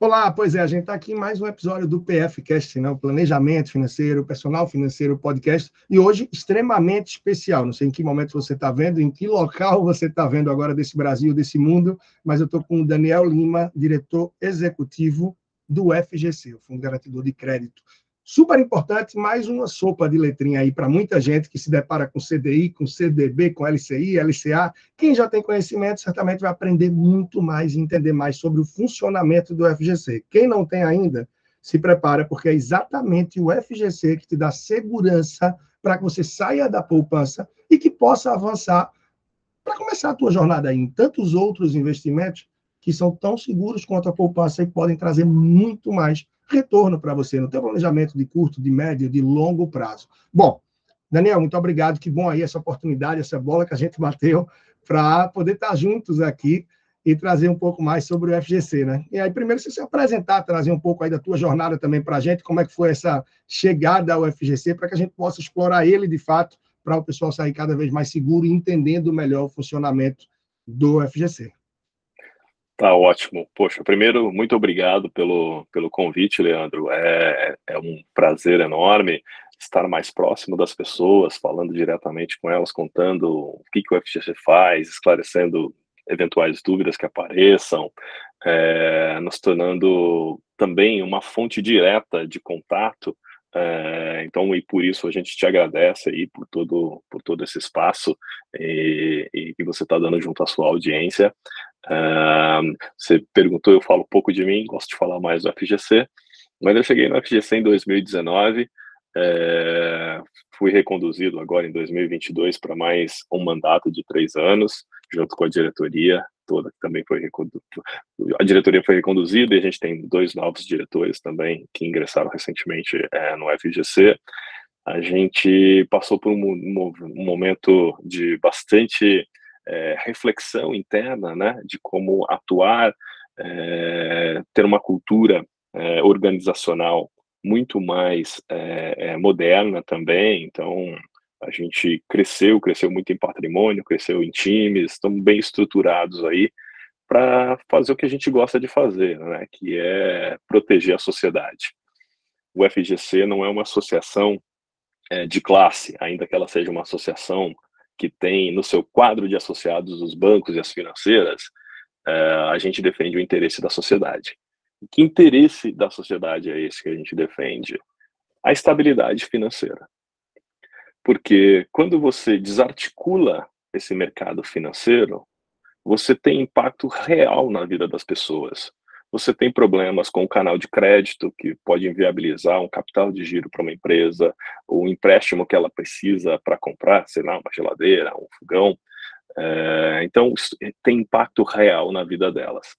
Olá, pois é, a gente está aqui em mais um episódio do PFcast, né? o Planejamento Financeiro, Personal Financeiro Podcast, e hoje extremamente especial. Não sei em que momento você está vendo, em que local você está vendo agora desse Brasil, desse mundo, mas eu estou com o Daniel Lima, diretor executivo do FGC, o Fundo Garantidor de Crédito Super importante, mais uma sopa de letrinha aí para muita gente que se depara com CDI, com CDB, com LCI, LCA. Quem já tem conhecimento certamente vai aprender muito mais e entender mais sobre o funcionamento do FGC. Quem não tem ainda, se prepara, porque é exatamente o FGC que te dá segurança para que você saia da poupança e que possa avançar para começar a tua jornada em tantos outros investimentos que são tão seguros quanto a poupança e podem trazer muito mais retorno para você no teu planejamento de curto, de médio, de longo prazo. Bom, Daniel, muito obrigado. Que bom aí essa oportunidade, essa bola que a gente bateu para poder estar juntos aqui e trazer um pouco mais sobre o FGC, né? E aí, primeiro, você se apresentar, trazer um pouco aí da tua jornada também para a gente, como é que foi essa chegada ao FGC, para que a gente possa explorar ele de fato, para o pessoal sair cada vez mais seguro e entendendo melhor o funcionamento do FGC. Tá ótimo. Poxa, primeiro, muito obrigado pelo, pelo convite, Leandro. É, é um prazer enorme estar mais próximo das pessoas, falando diretamente com elas, contando o que, que o FGC faz, esclarecendo eventuais dúvidas que apareçam, é, nos tornando também uma fonte direta de contato. É, então, e por isso a gente te agradece aí por todo, por todo esse espaço e, e que você está dando junto à sua audiência. Uh, você perguntou, eu falo pouco de mim, gosto de falar mais do FGC, mas eu cheguei no FGC em 2019, é, fui reconduzido agora em 2022 para mais um mandato de três anos, junto com a diretoria toda, que também foi reconduzida. A diretoria foi reconduzida e a gente tem dois novos diretores também que ingressaram recentemente é, no FGC. A gente passou por um, um momento de bastante é, reflexão interna, né, de como atuar, é, ter uma cultura é, organizacional muito mais moderna também. Então, a gente cresceu, cresceu muito em patrimônio, cresceu em times, estamos bem estruturados aí para fazer o que a gente gosta de fazer, né, que é proteger a sociedade. O FGC não é uma associação é, de classe, ainda que ela seja uma associação que tem no seu quadro de associados os bancos e as financeiras, uh, a gente defende o interesse da sociedade. Que interesse da sociedade é esse que a gente defende? A estabilidade financeira. Porque quando você desarticula esse mercado financeiro, você tem impacto real na vida das pessoas você tem problemas com o canal de crédito, que pode inviabilizar um capital de giro para uma empresa, o empréstimo que ela precisa para comprar, sei lá, uma geladeira, um fogão. É, então, tem impacto real na vida delas.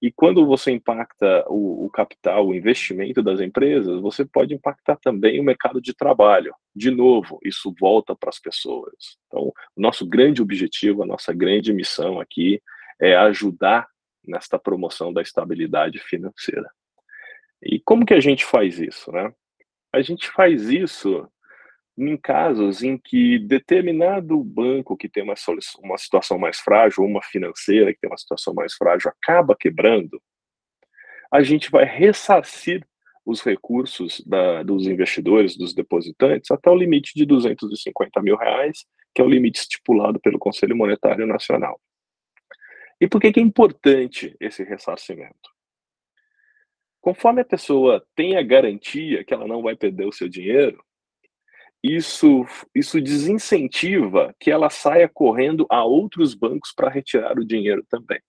E quando você impacta o, o, capital, o investimento das empresas, você pode impactar também o mercado de trabalho. De novo, isso volta para as pessoas. Então, o nosso grande objetivo, a nossa grande missão aqui é ajudar nesta promoção da estabilidade financeira. E como que a gente faz isso, né? A gente faz isso em casos em que determinado banco que tem uma, uma situação mais frágil, ou uma financeira que tem uma situação mais frágil, acaba quebrando, a gente vai ressarcir os recursos da, dos investidores, dos depositantes, até o limite de 250 mil reais, que é o limite estipulado pelo Conselho Monetário Nacional. E por que, que é importante esse ressarcimento? Conforme a pessoa tem a garantia que ela não vai perder o seu dinheiro, isso, isso desincentiva que ela saia correndo a outros bancos para retirar o dinheiro também.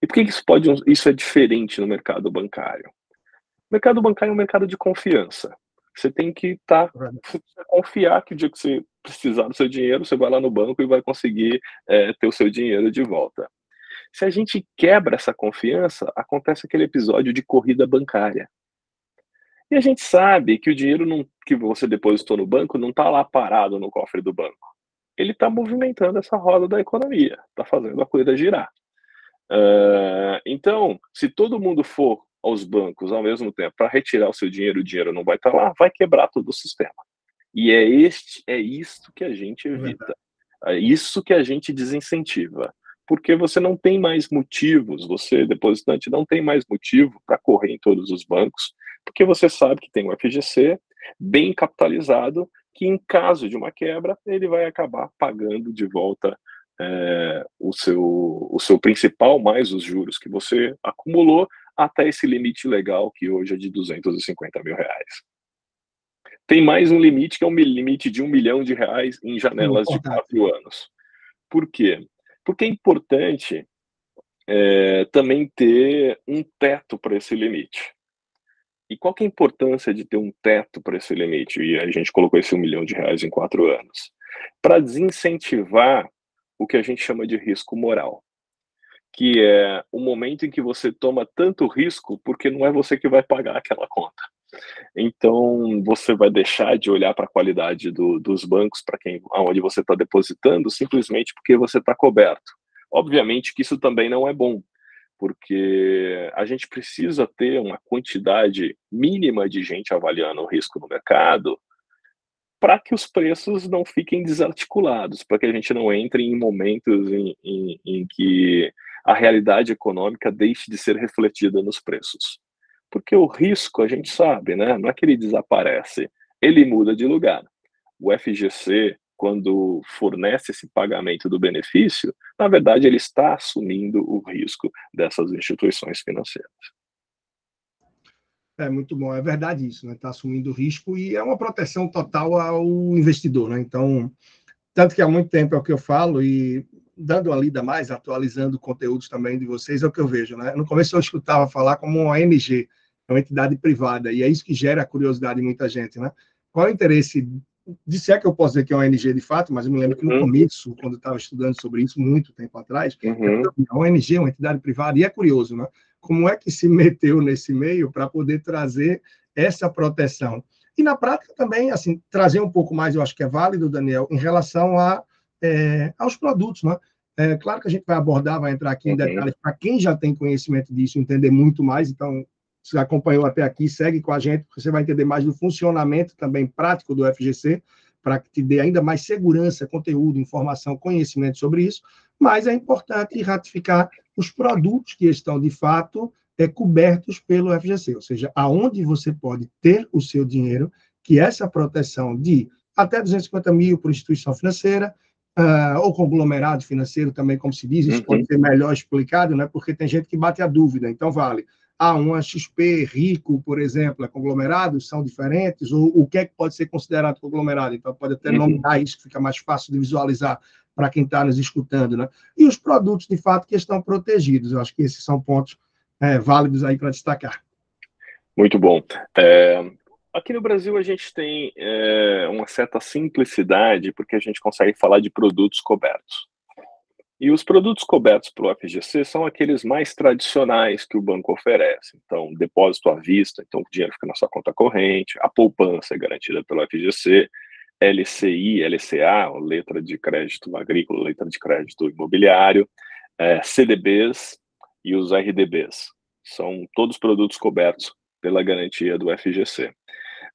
E por que isso, pode, isso é diferente no mercado bancário? O mercado bancário é um mercado de confiança. Você tem que estar tá, confiar que o dia que você precisar do seu dinheiro, você vai lá no banco e vai conseguir é, ter o seu dinheiro de volta. Se a gente quebra essa confiança, acontece aquele episódio de corrida bancária. E a gente sabe que o dinheiro não, que você depositou no banco não está lá parado no cofre do banco. Ele está movimentando essa roda da economia, está fazendo a coisa girar. Uh, então, se todo mundo for aos bancos ao mesmo tempo para retirar o seu dinheiro, o dinheiro não vai estar tá lá, vai quebrar todo o sistema. E é este, é isto que a gente evita, é isso que a gente desincentiva. Porque você não tem mais motivos, você, depositante, não tem mais motivo para correr em todos os bancos, porque você sabe que tem o FGC bem capitalizado, que em caso de uma quebra, ele vai acabar pagando de volta é, o, seu, o seu principal mais os juros que você acumulou até esse limite legal que hoje é de 250 mil reais. Tem mais um limite que é um limite de um milhão de reais em janelas de quatro anos. Por quê? Porque é importante é, também ter um teto para esse limite. E qual é a importância de ter um teto para esse limite? E a gente colocou esse um milhão de reais em quatro anos. Para desincentivar o que a gente chama de risco moral, que é o momento em que você toma tanto risco porque não é você que vai pagar aquela conta. Então, você vai deixar de olhar para a qualidade do, dos bancos, para quem, aonde você está depositando, simplesmente porque você está coberto. Obviamente que isso também não é bom, porque a gente precisa ter uma quantidade mínima de gente avaliando o risco no mercado para que os preços não fiquem desarticulados, para que a gente não entre em momentos em, em, em que a realidade econômica deixe de ser refletida nos preços. Porque o risco, a gente sabe, né? Não é que ele desaparece, ele muda de lugar. O FGC, quando fornece esse pagamento do benefício, na verdade, ele está assumindo o risco dessas instituições financeiras. É muito bom, é verdade isso, né? Está assumindo o risco e é uma proteção total ao investidor, né? Então, tanto que há muito tempo é o que eu falo e dando a lida mais, atualizando conteúdos também de vocês, é o que eu vejo, né? No começo eu escutava falar como uma ONG, uma entidade privada, e é isso que gera a curiosidade de muita gente, né? Qual é o interesse de se é que eu posso dizer que é uma ONG de fato, mas eu me lembro que no uhum. começo, quando eu estava estudando sobre isso, muito tempo atrás, uhum. a ONG é uma entidade privada, e é curioso, né? Como é que se meteu nesse meio para poder trazer essa proteção? E na prática também, assim, trazer um pouco mais, eu acho que é válido, Daniel, em relação a, é, aos produtos, né? É, claro que a gente vai abordar, vai entrar aqui em uhum. detalhes para quem já tem conhecimento disso, entender muito mais. Então, se acompanhou até aqui, segue com a gente, porque você vai entender mais do funcionamento também prático do FGC, para que te dê ainda mais segurança, conteúdo, informação, conhecimento sobre isso. Mas é importante ratificar os produtos que estão, de fato, é, cobertos pelo FGC, ou seja, aonde você pode ter o seu dinheiro, que essa proteção de até 250 mil por instituição financeira, uh, ou conglomerado financeiro também, como se diz, isso uhum. pode ser melhor explicado, né? porque tem gente que bate a dúvida, então vale ah, uma XP rico, por exemplo, é conglomerado, são diferentes, ou o que é que pode ser considerado conglomerado? Então, pode até uhum. nominar isso, que fica mais fácil de visualizar para quem está nos escutando, né? E os produtos, de fato, que estão protegidos. Eu acho que esses são pontos é, válidos aí para destacar. Muito bom. É, aqui no Brasil, a gente tem é, uma certa simplicidade, porque a gente consegue falar de produtos cobertos. E os produtos cobertos pelo FGC são aqueles mais tradicionais que o banco oferece. Então, depósito à vista, então o dinheiro fica na sua conta corrente, a poupança é garantida pelo FGC, LCI, LCA, letra de crédito agrícola, letra de crédito imobiliário, é, CDBs e os RDBs. São todos produtos cobertos pela garantia do FGC.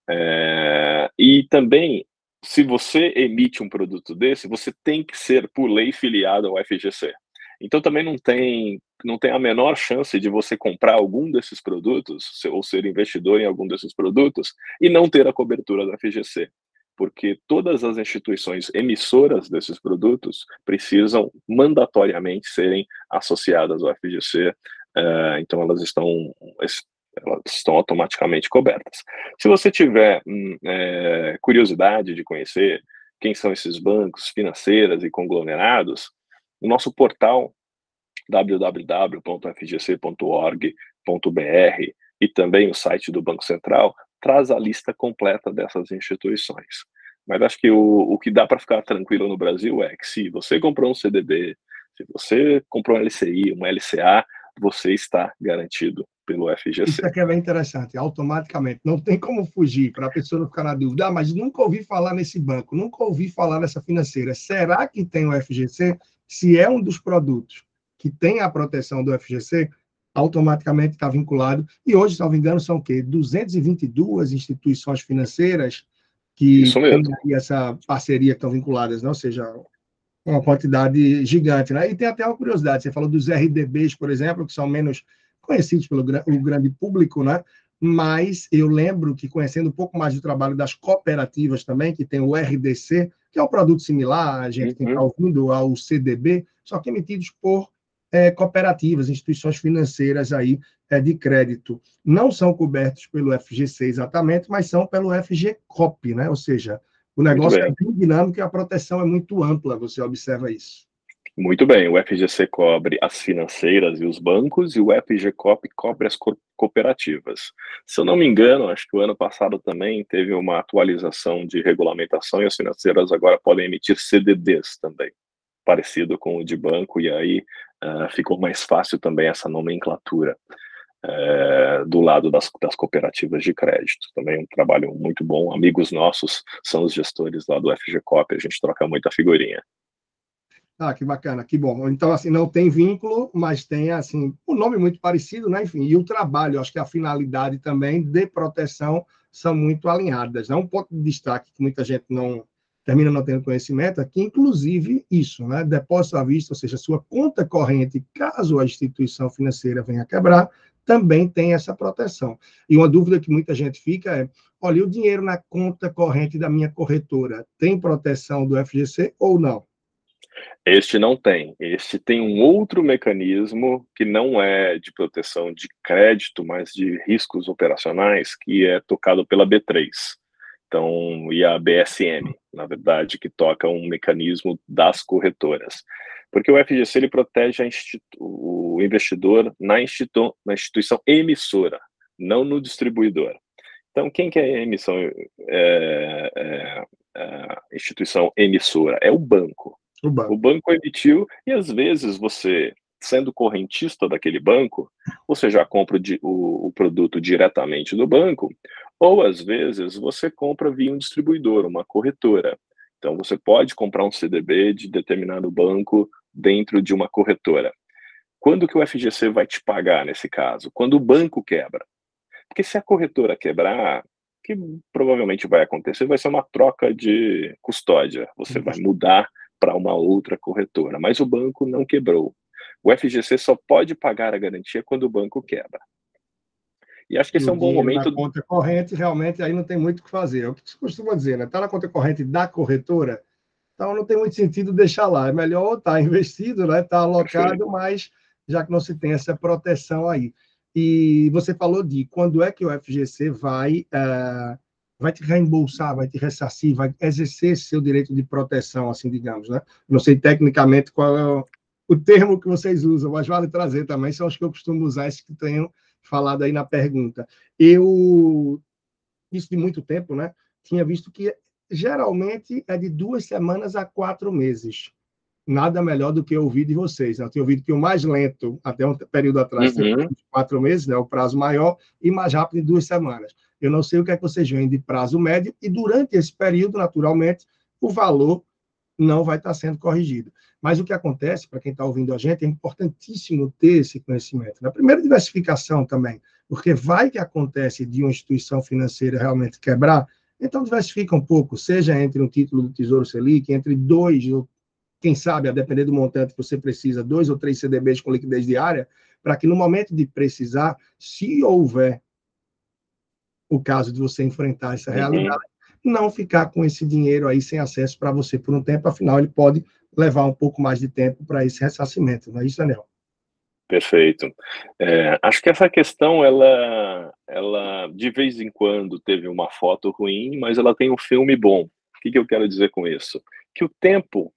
É, e também se você emite um produto desse, você tem que ser, por lei, filiado ao FGC. Então também não tem, não tem a menor chance de você comprar algum desses produtos, ou ser investidor em algum desses produtos, e não ter a cobertura da FGC. Porque todas as instituições emissoras desses produtos precisam mandatoriamente serem associadas ao FGC, eh, então elas estão elas estão automaticamente cobertas. Se você tiver hum, é, curiosidade de conhecer quem são esses bancos, financeiras e conglomerados, o nosso portal www.fgc.org.br e também o site do Banco Central traz a lista completa dessas instituições. Mas acho que o, o que dá para ficar tranquilo no Brasil é que se você comprou um CDB, se você comprou um LCI, uma LCA, você está garantido pelo FGC. Isso aqui é bem interessante, automaticamente. Não tem como fugir para a pessoa não ficar na dúvida. Ah, mas nunca ouvi falar nesse banco, nunca ouvi falar nessa financeira. Será que tem o FGC? Se é um dos produtos que tem a proteção do FGC, automaticamente está vinculado. E hoje, se não me engano, são o quê? 222 instituições financeiras que têm essa parceria que estão vinculadas, não? Né? ou seja, uma quantidade gigante. Né? E tem até uma curiosidade, você falou dos RDBs, por exemplo, que são menos conhecidos pelo o grande público, né? mas eu lembro que, conhecendo um pouco mais do trabalho das cooperativas também, que tem o RDC, que é um produto similar, a gente uhum. ouvindo ao CDB, só que emitidos por é, cooperativas, instituições financeiras aí é, de crédito. Não são cobertos pelo FGC exatamente, mas são pelo FGCOP, né? ou seja, o negócio é bem dinâmico e a proteção é muito ampla, você observa isso. Muito bem, o FGC cobre as financeiras e os bancos e o FGCOP cobre as co cooperativas. Se eu não me engano, acho que o ano passado também teve uma atualização de regulamentação e as financeiras agora podem emitir CDDs também, parecido com o de banco, e aí uh, ficou mais fácil também essa nomenclatura. Uh, do lado das, das, cooperativas de crédito. Também um trabalho muito bom. Amigos nossos são os gestores lá do FGCOP, a gente troca muita figurinha. Ah, que bacana, que bom. Então, assim, não tem vínculo, mas tem, assim, o um nome muito parecido, né? Enfim, e o trabalho, acho que a finalidade também de proteção são muito alinhadas. Né? Um ponto de destaque que muita gente não termina não tendo conhecimento é que, inclusive, isso, né? Depósito à vista, ou seja, sua conta corrente, caso a instituição financeira venha quebrar, também tem essa proteção. E uma dúvida que muita gente fica é: olha, o dinheiro na conta corrente da minha corretora tem proteção do FGC ou não? Este não tem. Este tem um outro mecanismo que não é de proteção de crédito, mas de riscos operacionais, que é tocado pela B3. Então, e a BSM, na verdade, que toca um mecanismo das corretoras. Porque o FGC ele protege o investidor na, institu na instituição emissora, não no distribuidor. Então, quem que é a emissão, é, é, é, instituição emissora? É o banco. O banco. o banco emitiu e às vezes você, sendo correntista daquele banco, você já compra o, o produto diretamente do banco, ou às vezes você compra via um distribuidor, uma corretora. Então você pode comprar um CDB de determinado banco dentro de uma corretora. Quando que o FGC vai te pagar nesse caso? Quando o banco quebra. Porque se a corretora quebrar, que provavelmente vai acontecer, vai ser uma troca de custódia. Você vai mudar para uma outra corretora, mas o banco não quebrou. O FGC só pode pagar a garantia quando o banco quebra. E acho que esse é um bom momento. Na conta corrente, realmente, aí não tem muito o que fazer. É o que se costuma dizer, né? Está na conta corrente da corretora, então não tem muito sentido deixar lá. É melhor estar tá investido, né? Estar tá alocado, mas já que não se tem essa proteção aí. E você falou de quando é que o FGC vai uh, vai te reembolsar, vai te ressarcir, vai exercer seu direito de proteção, assim, digamos, né? Não sei tecnicamente qual é o termo que vocês usam, mas vale trazer também, são os que eu costumo usar, esses que tenho falado aí na pergunta. Eu, isso de muito tempo, né? Tinha visto que geralmente é de duas semanas a quatro meses. Nada melhor do que ouvir de vocês. Né? Eu tinha ouvido que o mais lento, até um período atrás, uhum. quatro meses, né? o prazo maior, e mais rápido em duas semanas. Eu não sei o que é que vocês veem de prazo médio, e durante esse período, naturalmente, o valor não vai estar sendo corrigido. Mas o que acontece, para quem está ouvindo a gente, é importantíssimo ter esse conhecimento. Na primeira diversificação também, porque vai que acontece de uma instituição financeira realmente quebrar, então diversifica um pouco, seja entre um título do Tesouro Selic, entre dois, ou quem sabe, a depender do montante que você precisa, dois ou três CDBs com liquidez diária, para que no momento de precisar, se houver o caso de você enfrentar essa realidade, uhum. não ficar com esse dinheiro aí sem acesso para você por um tempo, afinal, ele pode levar um pouco mais de tempo para esse ressarcimento, não é isso, Daniel? Perfeito. É, acho que essa questão, ela, ela de vez em quando teve uma foto ruim, mas ela tem um filme bom. O que, que eu quero dizer com isso? Que o tempo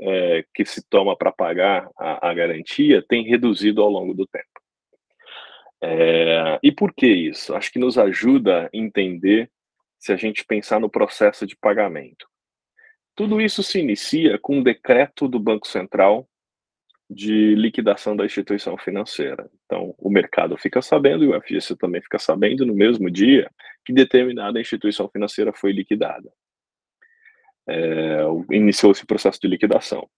é, que se toma para pagar a, a garantia tem reduzido ao longo do tempo. É, e por que isso? Acho que nos ajuda a entender se a gente pensar no processo de pagamento. Tudo isso se inicia com um decreto do Banco Central de liquidação da instituição financeira. Então, o mercado fica sabendo, e o FGC também fica sabendo, no mesmo dia, que determinada instituição financeira foi liquidada. É, iniciou esse processo de liquidação.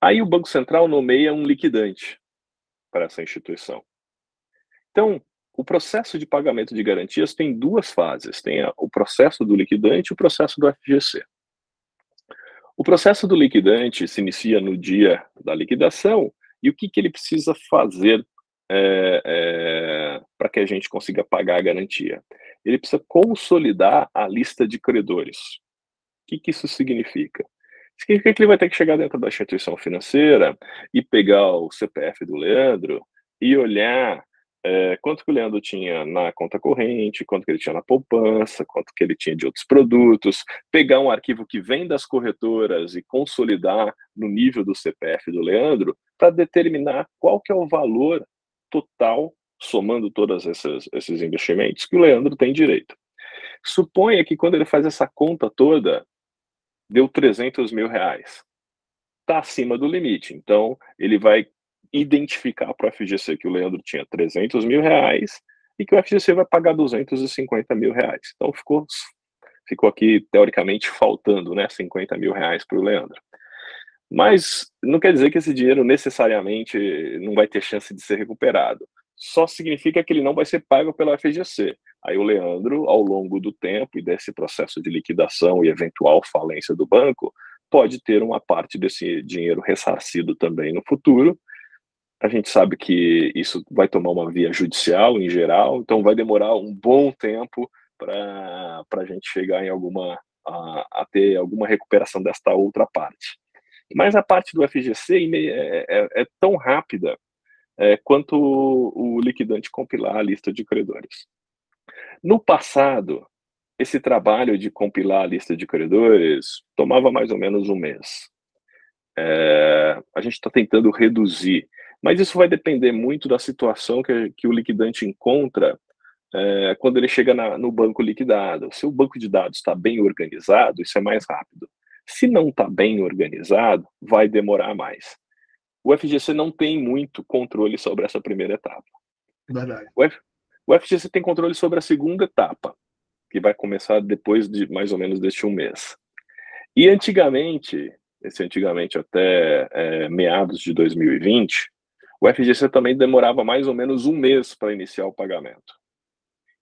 Aí o Banco Central nomeia um liquidante para essa instituição. Então, o processo de pagamento de garantias tem duas fases: tem o processo do liquidante e o processo do FGC. O processo do liquidante se inicia no dia da liquidação e o que, que ele precisa fazer é, é, para que a gente consiga pagar a garantia? Ele precisa consolidar a lista de credores. O que, que isso significa? Significa que ele vai ter que chegar dentro da instituição financeira e pegar o CPF do Leandro e olhar é, quanto que o Leandro tinha na conta corrente, quanto que ele tinha na poupança, quanto que ele tinha de outros produtos, pegar um arquivo que vem das corretoras e consolidar no nível do CPF do Leandro para determinar qual que é o valor total, somando todos esses, investimentos, que o Leandro tem direito. Suponha que quando ele faz essa conta toda, deu 300 mil reais. Está acima do limite. Então, ele vai identificar para o FGC que o Leandro tinha 300 mil reais e que o FGC vai pagar 250 mil reais. Então, ficou, ficou aqui, teoricamente, faltando né, 50 mil reais para o Leandro. Mas não quer dizer que esse dinheiro necessariamente não vai ter chance de ser recuperado. Só significa que ele não vai ser pago pela FGC. Aí o Leandro, ao longo do tempo e desse processo de liquidação e eventual falência do banco, pode ter uma parte desse dinheiro ressarcido também no futuro. A gente sabe que isso vai tomar uma via judicial em geral, então vai demorar um bom tempo para a gente chegar em alguma a, a ter alguma recuperação desta outra parte. Mas a parte do FGC é, é, é tão rápida é, quanto o, o liquidante compilar a lista de credores. No passado, esse trabalho de compilar a lista de credores tomava mais ou menos um mês. É, a gente está tentando reduzir, mas isso vai depender muito da situação que, que o liquidante encontra é, quando ele chega na, no banco liquidado. Se o banco de dados está bem organizado, isso é mais rápido. Se não está bem organizado, vai demorar mais. O FGC não tem muito controle sobre essa primeira etapa. Verdade. O, F, o FGC tem controle sobre a segunda etapa, que vai começar depois de mais ou menos deste um mês. E antigamente, esse antigamente até é, meados de 2020, o FGC também demorava mais ou menos um mês para iniciar o pagamento.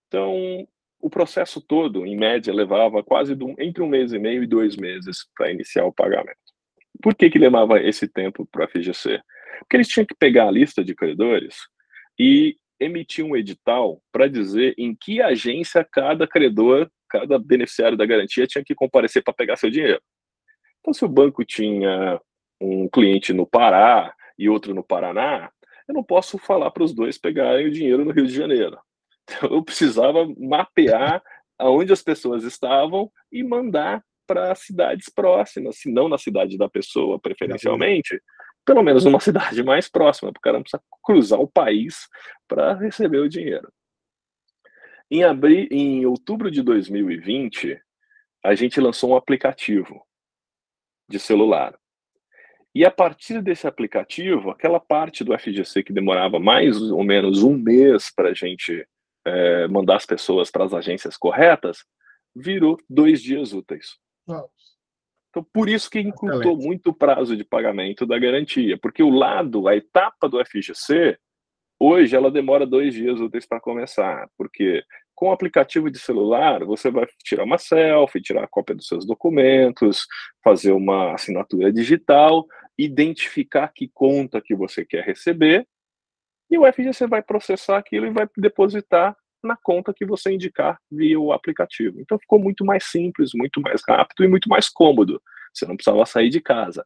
Então, o processo todo, em média, levava quase do, entre um mês e meio e dois meses para iniciar o pagamento. Por que, que levava esse tempo para a FGC? Porque eles tinham que pegar a lista de credores e emitir um edital para dizer em que agência cada credor, cada beneficiário da garantia tinha que comparecer para pegar seu dinheiro. Então, se o banco tinha um cliente no Pará e outro no Paraná, eu não posso falar para os dois pegarem o dinheiro no Rio de Janeiro. Então, eu precisava mapear aonde as pessoas estavam e mandar para cidades próximas, se não na cidade da pessoa, preferencialmente, pelo menos numa cidade mais próxima, porque o cara não precisa cruzar o país para receber o dinheiro. Em, abril, em outubro de 2020, a gente lançou um aplicativo de celular. E a partir desse aplicativo, aquela parte do FGC que demorava mais ou menos um mês para a gente é, mandar as pessoas para as agências corretas, virou dois dias úteis. Então, por isso que encurtou muito o prazo de pagamento da garantia, porque o lado, a etapa do FGC, hoje ela demora dois dias úteis para começar, porque com o aplicativo de celular, você vai tirar uma selfie, tirar a cópia dos seus documentos, fazer uma assinatura digital, identificar que conta que você quer receber e o FGC vai processar aquilo e vai depositar na conta que você indicar via o aplicativo. Então ficou muito mais simples, muito mais rápido e muito mais cômodo. Você não precisava sair de casa.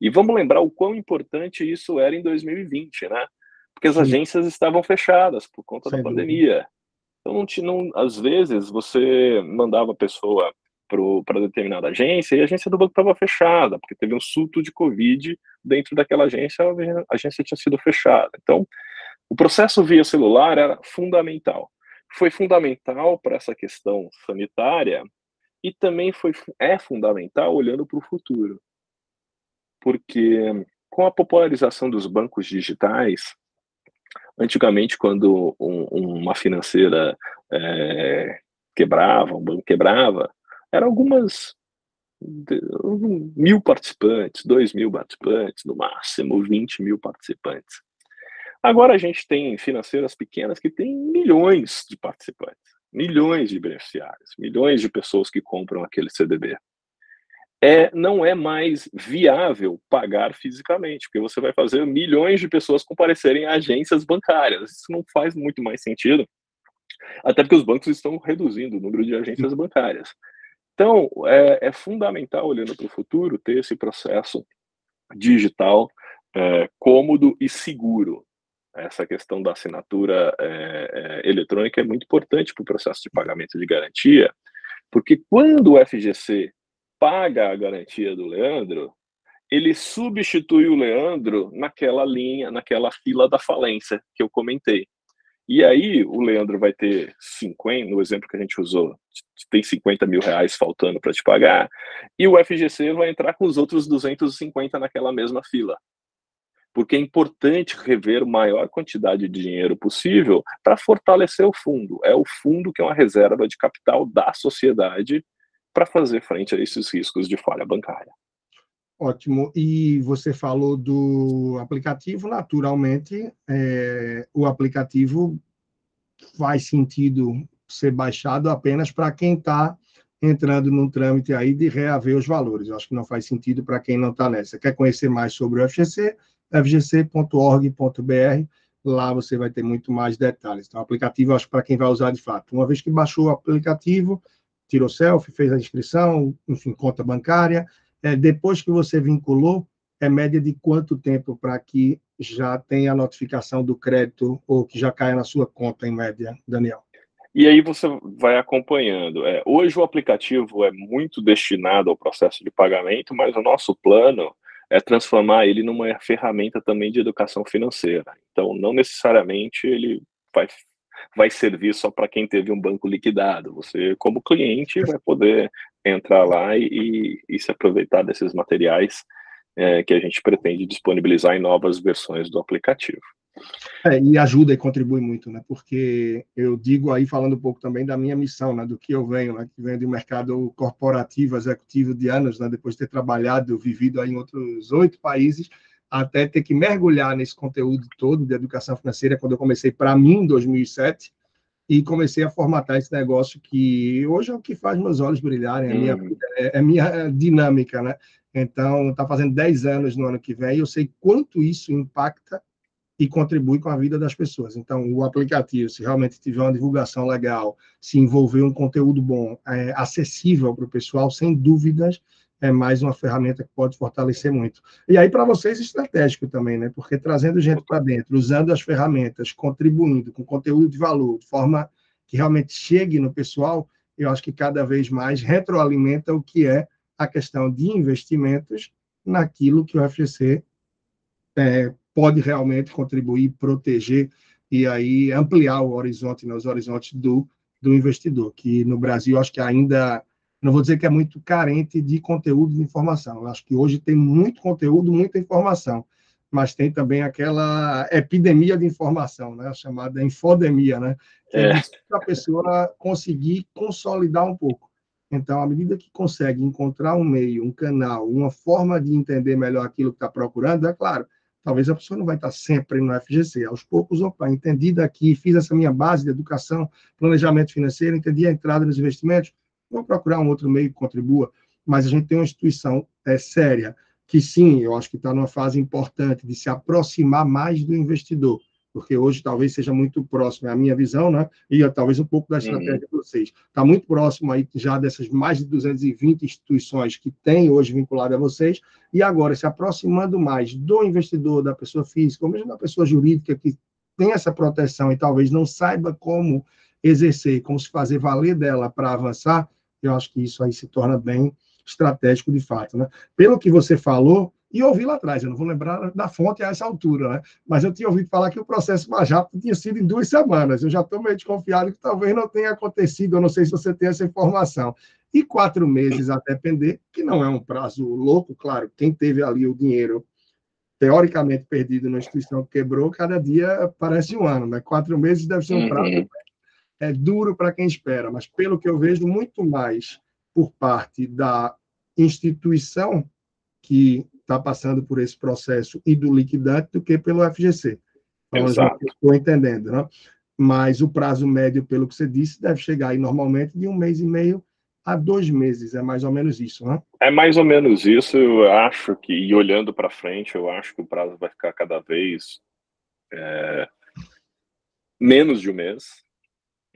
E vamos lembrar o quão importante isso era em 2020, né? Porque as agências estavam fechadas por conta Sem da pandemia. Então, não, não, às vezes, você mandava a pessoa para determinada agência e a agência do banco estava fechada, porque teve um surto de Covid dentro daquela agência, a agência tinha sido fechada. Então, o processo via celular era fundamental. Foi fundamental para essa questão sanitária e também foi, é fundamental olhando para o futuro. Porque com a popularização dos bancos digitais, antigamente, quando um, uma financeira é, quebrava, um banco quebrava, eram algumas mil participantes, dois mil participantes, no máximo 20 mil participantes. Agora a gente tem financeiras pequenas que têm milhões de participantes, milhões de beneficiários, milhões de pessoas que compram aquele CDB. é, não é mais viável pagar fisicamente, porque você vai fazer milhões de pessoas comparecerem a agências bancárias. Isso não faz muito mais sentido, até porque os bancos estão reduzindo o número de agências bancárias. Então, é, é fundamental, olhando para o futuro, ter esse processo digital é, cômodo e seguro. Essa questão da assinatura é, é eletrônica é muito importante para o processo de pagamento de garantia, porque quando o FGC paga a garantia do Leandro, ele substitui o Leandro naquela linha, naquela fila da falência que eu comentei. E aí o Leandro vai ter 50, no exemplo que a gente usou, tem 50 mil reais faltando para te pagar, e o FGC vai entrar com os outros 250 naquela mesma fila. Porque é importante rever a maior quantidade de dinheiro possível para fortalecer o fundo. É o fundo que é uma reserva de capital da sociedade para fazer frente a esses riscos de falha bancária. Ótimo. E você falou do aplicativo, naturalmente, é, o aplicativo faz sentido ser baixado apenas para quem está entrando num trâmite aí de reaver os valores. Eu acho que não faz sentido para quem não está nessa. Quer conhecer mais sobre o FGC? fgc.org.br. Lá você vai ter muito mais detalhes. Então, o aplicativo, acho para quem vai usar de fato. Uma vez que baixou o aplicativo, tirou selfie, fez a inscrição, enfim, conta bancária, é, depois que você vinculou, é média de quanto tempo para que já tenha a notificação do crédito ou que já caia na sua conta, em média, Daniel? E aí você vai acompanhando. É, hoje o aplicativo é muito destinado ao processo de pagamento, mas o nosso plano é transformar ele numa ferramenta também de educação financeira. Então, não necessariamente ele vai, vai servir só para quem teve um banco liquidado. Você, como cliente, vai poder entrar lá e, e se aproveitar desses materiais é, que a gente pretende disponibilizar em novas versões do aplicativo. É, e ajuda e contribui muito, né? Porque eu digo aí, falando um pouco também da minha missão, né? Do que eu venho, né? Que venho do mercado corporativo, executivo de anos, né? Depois de ter trabalhado, vivido aí em outros oito países, até ter que mergulhar nesse conteúdo todo de educação financeira, quando eu comecei para mim em 2007, e comecei a formatar esse negócio que hoje é o que faz meus olhos brilharem, é, minha, uhum. é, é minha dinâmica, né? Então, está fazendo 10 anos no ano que vem, e eu sei quanto isso impacta e contribui com a vida das pessoas. Então, o aplicativo, se realmente tiver uma divulgação legal, se envolver um conteúdo bom, é, acessível para o pessoal, sem dúvidas, é mais uma ferramenta que pode fortalecer muito. E aí, para vocês, estratégico também, né? Porque trazendo gente para dentro, usando as ferramentas, contribuindo com conteúdo de valor, de forma que realmente chegue no pessoal, eu acho que cada vez mais retroalimenta o que é a questão de investimentos naquilo que o FGC é, pode realmente contribuir, proteger e aí ampliar o horizonte, né, os horizontes do, do investidor, que no Brasil acho que ainda não vou dizer que é muito carente de conteúdo de informação. Eu acho que hoje tem muito conteúdo, muita informação, mas tem também aquela epidemia de informação, né? chamada infodemia, né? que é, é a pessoa conseguir consolidar um pouco. Então, à medida que consegue encontrar um meio, um canal, uma forma de entender melhor aquilo que está procurando, é claro, talvez a pessoa não vai estar sempre no FGC. Aos poucos, opa, entendi daqui, fiz essa minha base de educação, planejamento financeiro, entendi a entrada nos investimentos, vou procurar um outro meio que contribua, mas a gente tem uma instituição é, séria, que sim, eu acho que está numa fase importante de se aproximar mais do investidor, porque hoje talvez seja muito próximo, é a minha visão, né? E talvez um pouco da estratégia uhum. de vocês. Está muito próximo aí já dessas mais de 220 instituições que tem hoje vinculado a vocês, e agora se aproximando mais do investidor, da pessoa física, ou mesmo da pessoa jurídica que tem essa proteção e talvez não saiba como exercer, como se fazer valer dela para avançar, eu acho que isso aí se torna bem estratégico de fato. Né? Pelo que você falou, e ouvi lá atrás, eu não vou lembrar da fonte a essa altura, né? mas eu tinha ouvido falar que o processo mais rápido tinha sido em duas semanas. Eu já estou meio desconfiado que talvez não tenha acontecido, eu não sei se você tem essa informação. E quatro meses a depender, que não é um prazo louco, claro, quem teve ali o dinheiro teoricamente perdido na instituição que quebrou, cada dia parece um ano, né? Quatro meses deve ser um prazo uhum é duro para quem espera, mas pelo que eu vejo, muito mais por parte da instituição que está passando por esse processo e do liquidante do que pelo FGC. Então, estou entendendo, né? Mas o prazo médio, pelo que você disse, deve chegar aí normalmente de um mês e meio a dois meses. É mais ou menos isso, né? É mais ou menos isso. Eu acho que, e olhando para frente, eu acho que o prazo vai ficar cada vez é, menos de um mês.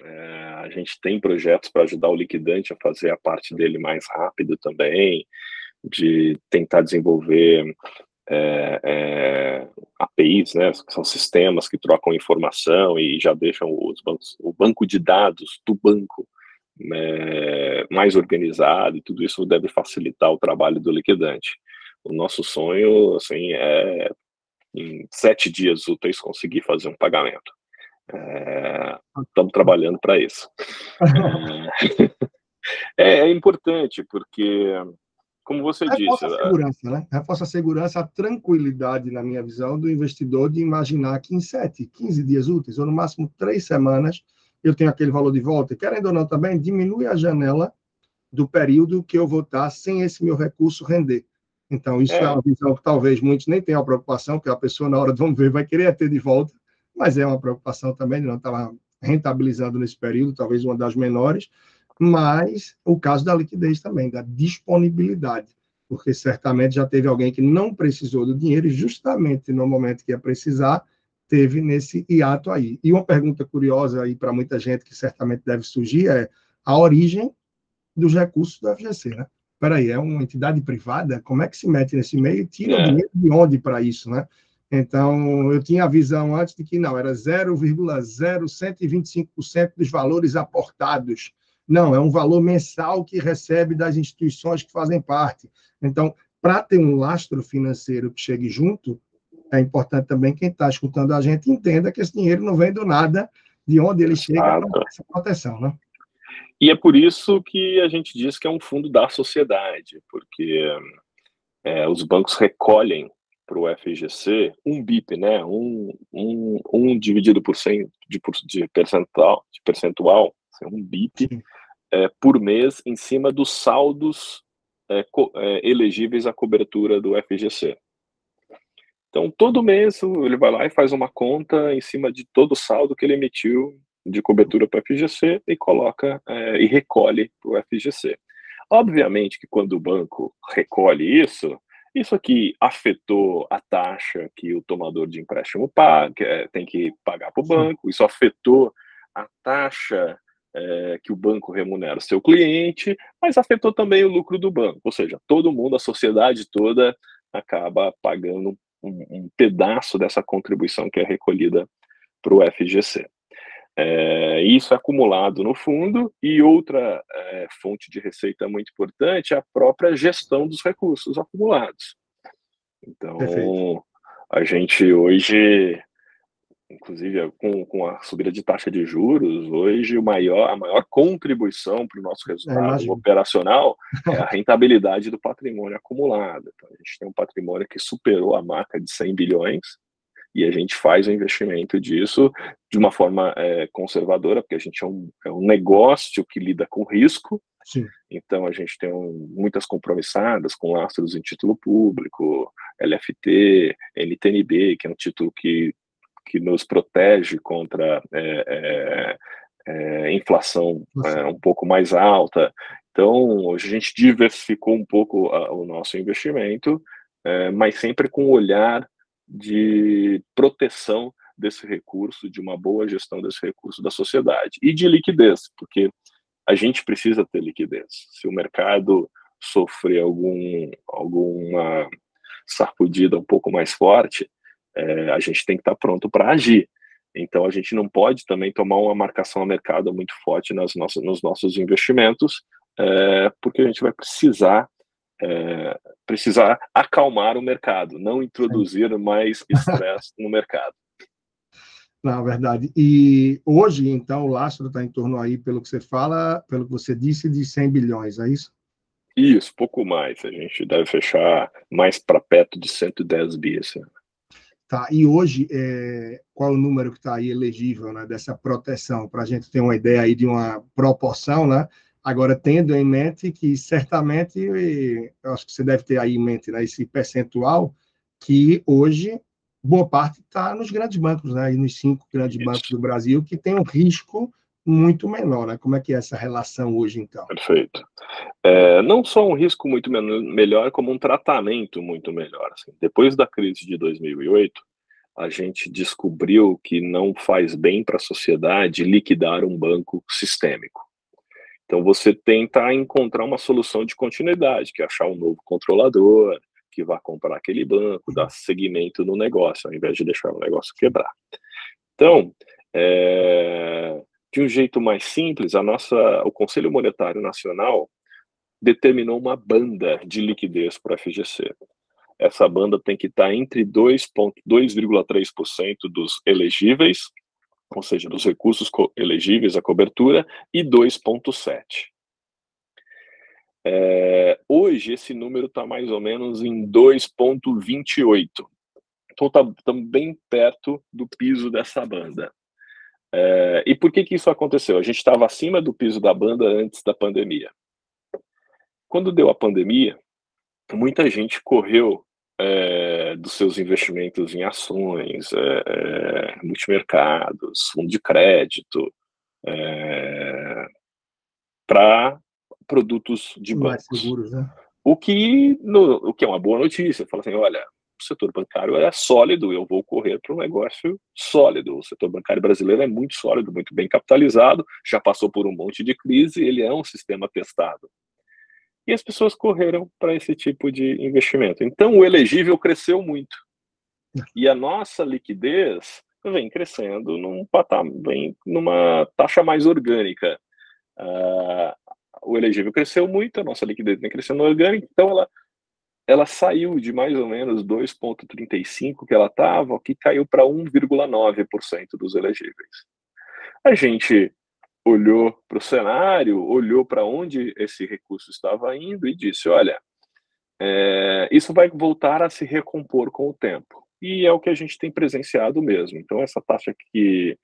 É, a gente tem projetos para ajudar o liquidante a fazer a parte dele mais rápido também, de tentar desenvolver é, é, APIs, né, que são sistemas que trocam informação e já deixam os bancos, o banco de dados do banco né, mais organizado e tudo isso deve facilitar o trabalho do liquidante. O nosso sonho, assim, é em sete dias úteis conseguir fazer um pagamento. É, estamos trabalhando para isso. é, é importante porque como você Reforça disse. A segurança, né? Reforça a segurança, a tranquilidade, na minha visão, do investidor de imaginar que em 7, 15 dias úteis, ou no máximo três semanas, eu tenho aquele valor de volta. E, querendo ou não, também diminui a janela do período que eu vou estar sem esse meu recurso render. Então, isso é, é uma visão que talvez muitos nem tenham a preocupação, que a pessoa, na hora de vamos ver, vai querer ter de volta, mas é uma preocupação também não estar rentabilizando nesse período, talvez uma das menores mas o caso da liquidez também, da disponibilidade, porque certamente já teve alguém que não precisou do dinheiro e justamente no momento que ia precisar, teve nesse hiato aí. E uma pergunta curiosa aí para muita gente que certamente deve surgir é a origem dos recursos do FGC, né? Peraí, é uma entidade privada? Como é que se mete nesse meio e tira é. dinheiro de onde para isso, né? Então, eu tinha a visão antes de que não, era 0,0125% dos valores aportados não, é um valor mensal que recebe das instituições que fazem parte. Então, para ter um lastro financeiro que chegue junto, é importante também quem está escutando a gente entenda que esse dinheiro não vem do nada, de onde ele chega para essa proteção, né? E é por isso que a gente diz que é um fundo da sociedade, porque é, os bancos recolhem para o FGC um BIP, né? Um, um, um dividido por 100 de, de percentual, de percentual, assim, um BIP, é, por mês em cima dos saldos é, é, elegíveis à cobertura do FGC. Então, todo mês ele vai lá e faz uma conta em cima de todo o saldo que ele emitiu de cobertura para o FGC e coloca é, e recolhe para o FGC. Obviamente que quando o banco recolhe isso, isso aqui afetou a taxa que o tomador de empréstimo paga, é, tem que pagar para o banco, isso afetou a taxa é, que o banco remunera o seu cliente, mas afetou também o lucro do banco, ou seja, todo mundo, a sociedade toda, acaba pagando um, um pedaço dessa contribuição que é recolhida para o FGC. É, isso é acumulado no fundo, e outra é, fonte de receita muito importante é a própria gestão dos recursos acumulados. Então, Perfeito. a gente hoje inclusive com, com a subida de taxa de juros, hoje o maior, a maior contribuição para o nosso é, resultado é, operacional é a rentabilidade do patrimônio acumulado. Então, a gente tem um patrimônio que superou a marca de 100 bilhões e a gente faz o investimento disso de uma forma é, conservadora, porque a gente é um, é um negócio que lida com risco, Sim. Então a gente tem um, muitas compromissadas com lastros em título público, LFT, NTNB, que é um título que que nos protege contra é, é, é inflação é, um pouco mais alta. Então, hoje a gente diversificou um pouco a, o nosso investimento, é, mas sempre com o olhar de proteção desse recurso, de uma boa gestão desse recurso da sociedade e de liquidez, porque a gente precisa ter liquidez. Se o mercado sofrer algum, alguma sacudida um pouco mais forte, é, a gente tem que estar pronto para agir. Então, a gente não pode também tomar uma marcação a mercado muito forte nas nossas, nos nossos investimentos, é, porque a gente vai precisar é, precisar acalmar o mercado, não introduzir mais estresse no mercado. Na verdade. E hoje, então, o lastro está em torno aí, pelo que você fala, pelo que você disse, de 100 bilhões, é isso? Isso, pouco mais. A gente deve fechar mais para perto de 110 bi esse ano. Tá? E hoje, é, qual é o número que está aí elegível né, dessa proteção, para a gente ter uma ideia aí de uma proporção, né? Agora, tendo em mente que certamente, eu acho que você deve ter aí em mente né, esse percentual, que hoje boa parte está nos grandes bancos, né, nos cinco grandes bancos do Brasil, que tem um risco muito menor, né? Como é que é essa relação hoje, então? Perfeito. É, não só um risco muito melhor, como um tratamento muito melhor. Assim. Depois da crise de 2008, a gente descobriu que não faz bem para a sociedade liquidar um banco sistêmico. Então você tenta encontrar uma solução de continuidade, que é achar um novo controlador, que vá comprar aquele banco, dar seguimento no negócio, ao invés de deixar o negócio quebrar. Então, é, de um jeito mais simples, a nossa, o Conselho Monetário Nacional determinou uma banda de liquidez para a FGC. Essa banda tem que estar entre 2,3% dos elegíveis, ou seja, dos recursos elegíveis à cobertura, e 2,7%. É, hoje, esse número está mais ou menos em 2,28%. Então, estamos tá, bem perto do piso dessa banda. É, e por que, que isso aconteceu? A gente estava acima do piso da banda antes da pandemia. Quando deu a pandemia, muita gente correu é, dos seus investimentos em ações, é, é multimercados, fundo de crédito, é, para produtos de bancos. Seguros, né? O que, no, o que é uma boa notícia. Fala assim, olha, o setor bancário é sólido, eu vou correr para um negócio sólido. O setor bancário brasileiro é muito sólido, muito bem capitalizado, já passou por um monte de crise, ele é um sistema testado. E as pessoas correram para esse tipo de investimento. Então, o elegível cresceu muito. E a nossa liquidez vem crescendo num patamar, vem numa taxa mais orgânica. Uh, o elegível cresceu muito, a nossa liquidez vem crescendo orgânica, então ela ela saiu de mais ou menos 2,35 que ela estava, que caiu para 1,9% dos elegíveis. A gente olhou para o cenário, olhou para onde esse recurso estava indo e disse: olha, é, isso vai voltar a se recompor com o tempo. E é o que a gente tem presenciado mesmo. Então, essa taxa que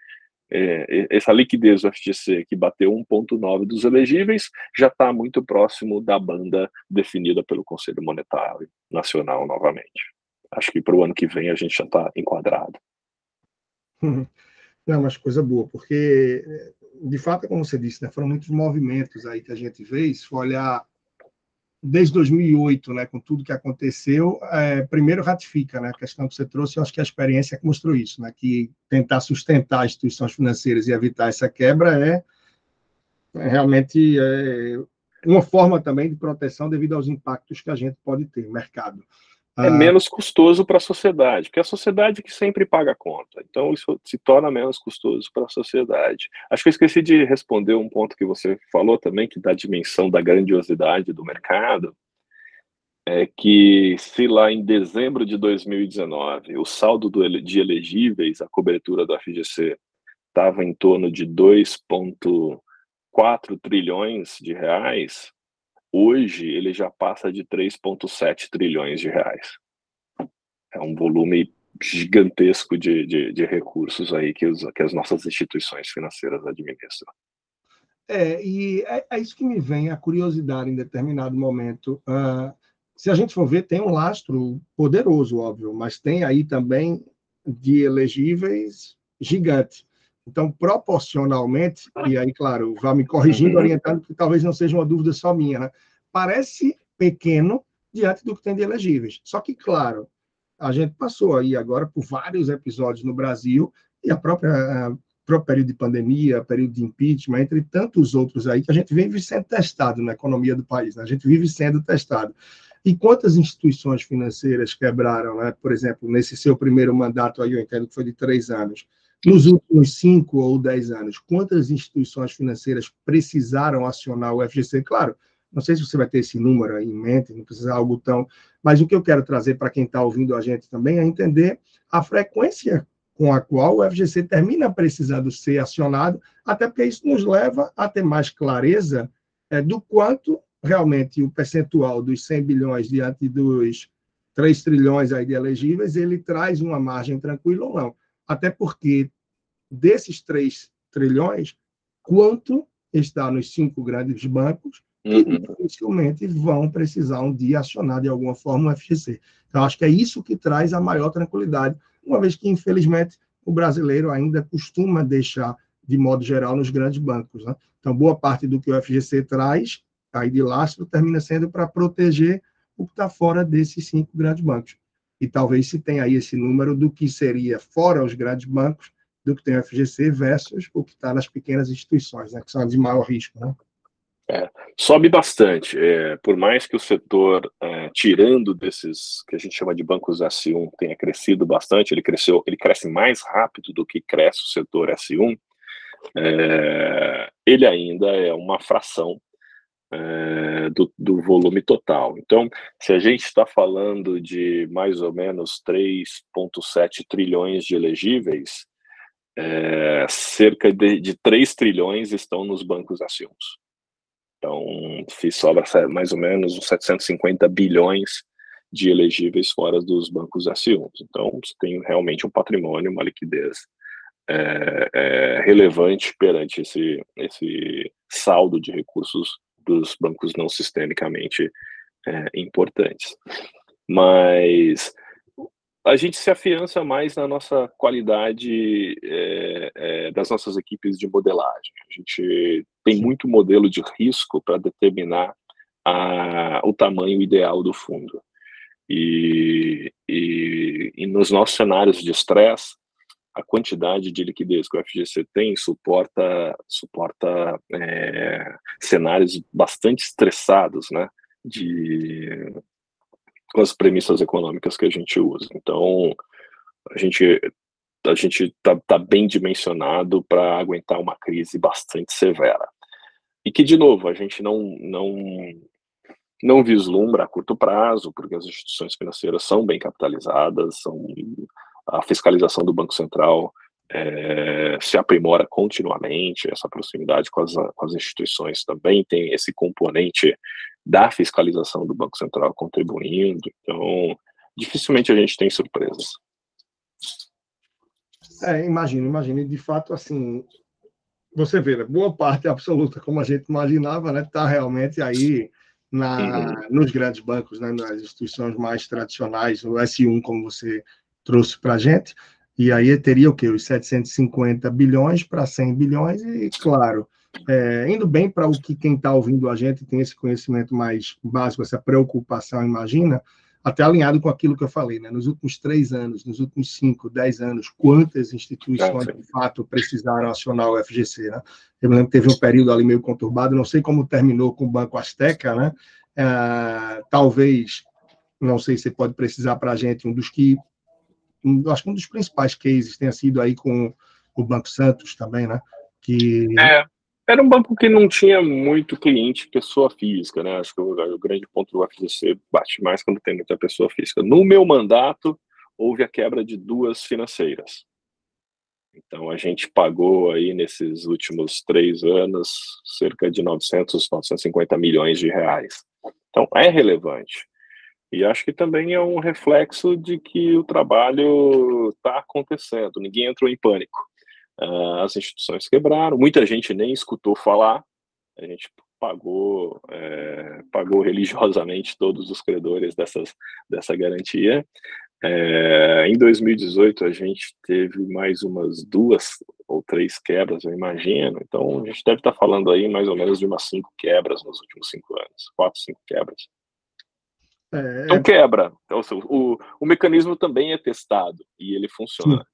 é, essa liquidez do FGC que bateu 1,9 dos elegíveis já está muito próximo da banda definida pelo Conselho Monetário Nacional novamente. Acho que para o ano que vem a gente já está enquadrado. Não, mas coisa boa, porque de fato, como você disse, né, foram muitos movimentos aí que a gente. Se for olhar desde 2008, né, com tudo que aconteceu, é, primeiro ratifica, né, a questão que você trouxe, eu acho que a experiência mostrou isso, né, que tentar sustentar as instituições financeiras e evitar essa quebra é, é realmente é, uma forma também de proteção devido aos impactos que a gente pode ter no mercado é ah. menos custoso para a sociedade, porque é a sociedade que sempre paga a conta. Então, isso se torna menos custoso para a sociedade. Acho que eu esqueci de responder um ponto que você falou também, que da dimensão da grandiosidade do mercado, é que se lá em dezembro de 2019 o saldo do, de elegíveis à cobertura do FGC estava em torno de 2,4 trilhões de reais, Hoje ele já passa de 3,7 trilhões de reais. É um volume gigantesco de, de, de recursos aí que, os, que as nossas instituições financeiras administram. É, e é, é, isso que me vem a curiosidade em determinado momento. Uh, se a gente for ver, tem um lastro poderoso, óbvio, mas tem aí também de elegíveis gigante. Então, proporcionalmente, e aí, claro, vá me corrigindo, uhum. orientando, que talvez não seja uma dúvida só minha, né? parece pequeno diante do que tem de elegíveis. Só que, claro, a gente passou aí agora por vários episódios no Brasil, e a própria a próprio período de pandemia, período de impeachment, entre tantos outros aí, que a gente vive sendo testado na economia do país, né? a gente vive sendo testado. E quantas instituições financeiras quebraram, né? por exemplo, nesse seu primeiro mandato aí, eu entendo que foi de três anos, nos últimos cinco ou dez anos, quantas instituições financeiras precisaram acionar o FGC? Claro, não sei se você vai ter esse número em mente, não precisa algo tão. Mas o que eu quero trazer para quem está ouvindo a gente também é entender a frequência com a qual o FGC termina precisando ser acionado, até porque isso nos leva a ter mais clareza é, do quanto realmente o percentual dos 100 bilhões diante dos 3 trilhões aí de elegíveis, ele traz uma margem tranquila ou não. Até porque desses 3 trilhões, quanto está nos cinco grandes bancos que uhum. dificilmente vão precisar um dia acionar de alguma forma o FGC. Então, acho que é isso que traz a maior tranquilidade, uma vez que, infelizmente, o brasileiro ainda costuma deixar de modo geral, nos grandes bancos. Né? Então, boa parte do que o FGC traz, aí de lastro, termina sendo para proteger o que está fora desses cinco grandes bancos. E talvez se tenha aí esse número do que seria fora os grandes bancos, do que tem o FGC versus o que está nas pequenas instituições, né, que são de maior risco. Né? É, sobe bastante. É, por mais que o setor, é, tirando desses que a gente chama de bancos S1, tenha crescido bastante, ele cresceu, ele cresce mais rápido do que cresce o setor S1. É, ele ainda é uma fração é, do, do, volume total. Então, se a gente está falando de mais ou menos 3,7 trilhões de elegíveis, é, cerca de, de 3 trilhões estão nos bancos acionos. Então, sobra mais ou menos uns 750 bilhões de elegíveis fora dos bancos S1. Então, você tem realmente um patrimônio, uma liquidez é, é, relevante perante esse, esse saldo de recursos dos bancos não sistemicamente é, importantes. Mas a gente se afiança mais na nossa qualidade é, é, das nossas equipes de modelagem. A gente tem muito modelo de risco para determinar a, o tamanho ideal do fundo. E, e, e nos nossos cenários de estresse, a quantidade de liquidez que o FGC tem suporta, suporta é, cenários bastante estressados, né? De, com as premissas econômicas que a gente usa. Então, a gente a gente está tá bem dimensionado para aguentar uma crise bastante severa. E que, de novo, a gente não, não, não vislumbra a curto prazo, porque as instituições financeiras são bem capitalizadas, são, a fiscalização do Banco Central é, se aprimora continuamente, essa proximidade com as, com as instituições também tem esse componente da fiscalização do Banco Central contribuindo. Então, dificilmente a gente tem surpresas. É, imagino, imagino. De fato, assim, você vê, né, boa parte absoluta, como a gente imaginava, né, está realmente aí na, uhum. nos grandes bancos, né, nas instituições mais tradicionais, o S1, como você trouxe para a gente, e aí teria o quê? Os 750 bilhões para 100 bilhões, e claro, é, indo bem para o que quem está ouvindo a gente tem esse conhecimento mais básico, essa preocupação, imagina, até alinhado com aquilo que eu falei, né? Nos últimos três anos, nos últimos cinco, dez anos, quantas instituições de fato precisaram acionar o FGC, né? Eu me lembro que teve um período ali meio conturbado, não sei como terminou com o Banco Azteca, né? É, talvez, não sei se pode precisar para a gente, um dos que, um, acho que um dos principais cases tenha sido aí com o Banco Santos também, né? Que é. Era um banco que não tinha muito cliente pessoa física, né? Acho que o, o grande ponto do FGC bate mais quando tem muita pessoa física. No meu mandato, houve a quebra de duas financeiras. Então, a gente pagou aí nesses últimos três anos cerca de 900, 950 milhões de reais. Então, é relevante. E acho que também é um reflexo de que o trabalho está acontecendo, ninguém entrou em pânico. Uh, as instituições quebraram, muita gente nem escutou falar, a gente pagou, é, pagou religiosamente todos os credores dessas, dessa garantia. É, em 2018, a gente teve mais umas duas ou três quebras, eu imagino. Então, a gente deve estar falando aí mais ou menos de umas cinco quebras nos últimos cinco anos quatro, cinco quebras. É, então, quebra. Então, o, o mecanismo também é testado e ele funciona.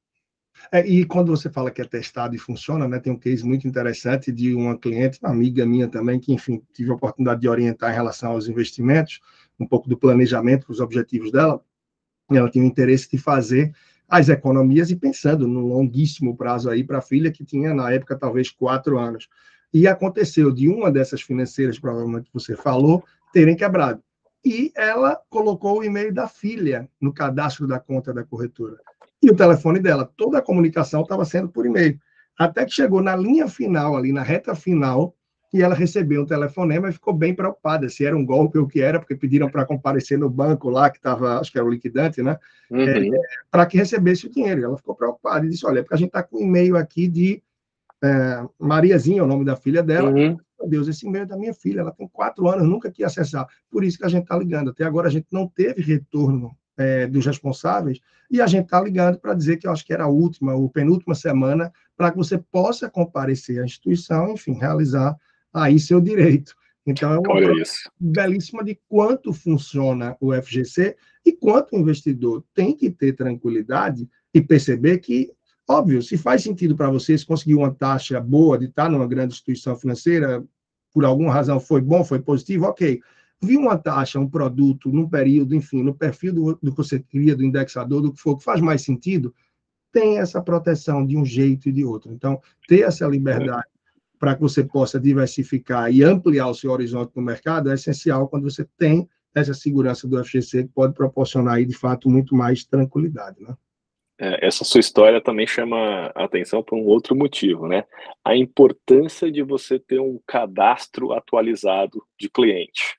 É, e quando você fala que é testado e funciona, né, tem um case muito interessante de uma cliente, uma amiga minha também, que, enfim, tive a oportunidade de orientar em relação aos investimentos, um pouco do planejamento, os objetivos dela, e ela tinha o interesse de fazer as economias e pensando no longuíssimo prazo aí para a filha, que tinha, na época, talvez quatro anos. E aconteceu de uma dessas financeiras, provavelmente você falou, terem quebrado. E ela colocou o e-mail da filha no cadastro da conta da corretora e o telefone dela. Toda a comunicação estava sendo por e-mail. Até que chegou na linha final, ali na reta final, e ela recebeu um telefonema e ficou bem preocupada se era um golpe ou o que era, porque pediram para comparecer no banco lá, que estava, acho que era o liquidante, né? Uhum. É, para que recebesse o dinheiro. Ela ficou preocupada e disse: Olha, é porque a gente está com um e-mail aqui de é, Mariazinha, o nome da filha dela. Uhum. Meu Deus, esse e-mail é da minha filha, ela tem quatro anos, nunca quis acessar. Por isso que a gente está ligando. Até agora a gente não teve retorno é, dos responsáveis, e a gente está ligando para dizer que eu acho que era a última ou penúltima semana, para que você possa comparecer à instituição, enfim, realizar aí seu direito. Então, é uma belíssima de quanto funciona o FGC e quanto o investidor tem que ter tranquilidade e perceber que, óbvio, se faz sentido para vocês conseguir uma taxa boa de estar numa grande instituição financeira, por alguma razão foi bom, foi positivo, ok. Vi uma taxa, um produto, num período, enfim, no perfil do, do que você cria, do indexador, do que for, que faz mais sentido, tem essa proteção de um jeito e de outro. Então, ter essa liberdade para que você possa diversificar e ampliar o seu horizonte no mercado é essencial quando você tem essa segurança do FGC que pode proporcionar aí, de fato, muito mais tranquilidade, né? É, essa sua história também chama a atenção por um outro motivo, né? A importância de você ter um cadastro atualizado de cliente.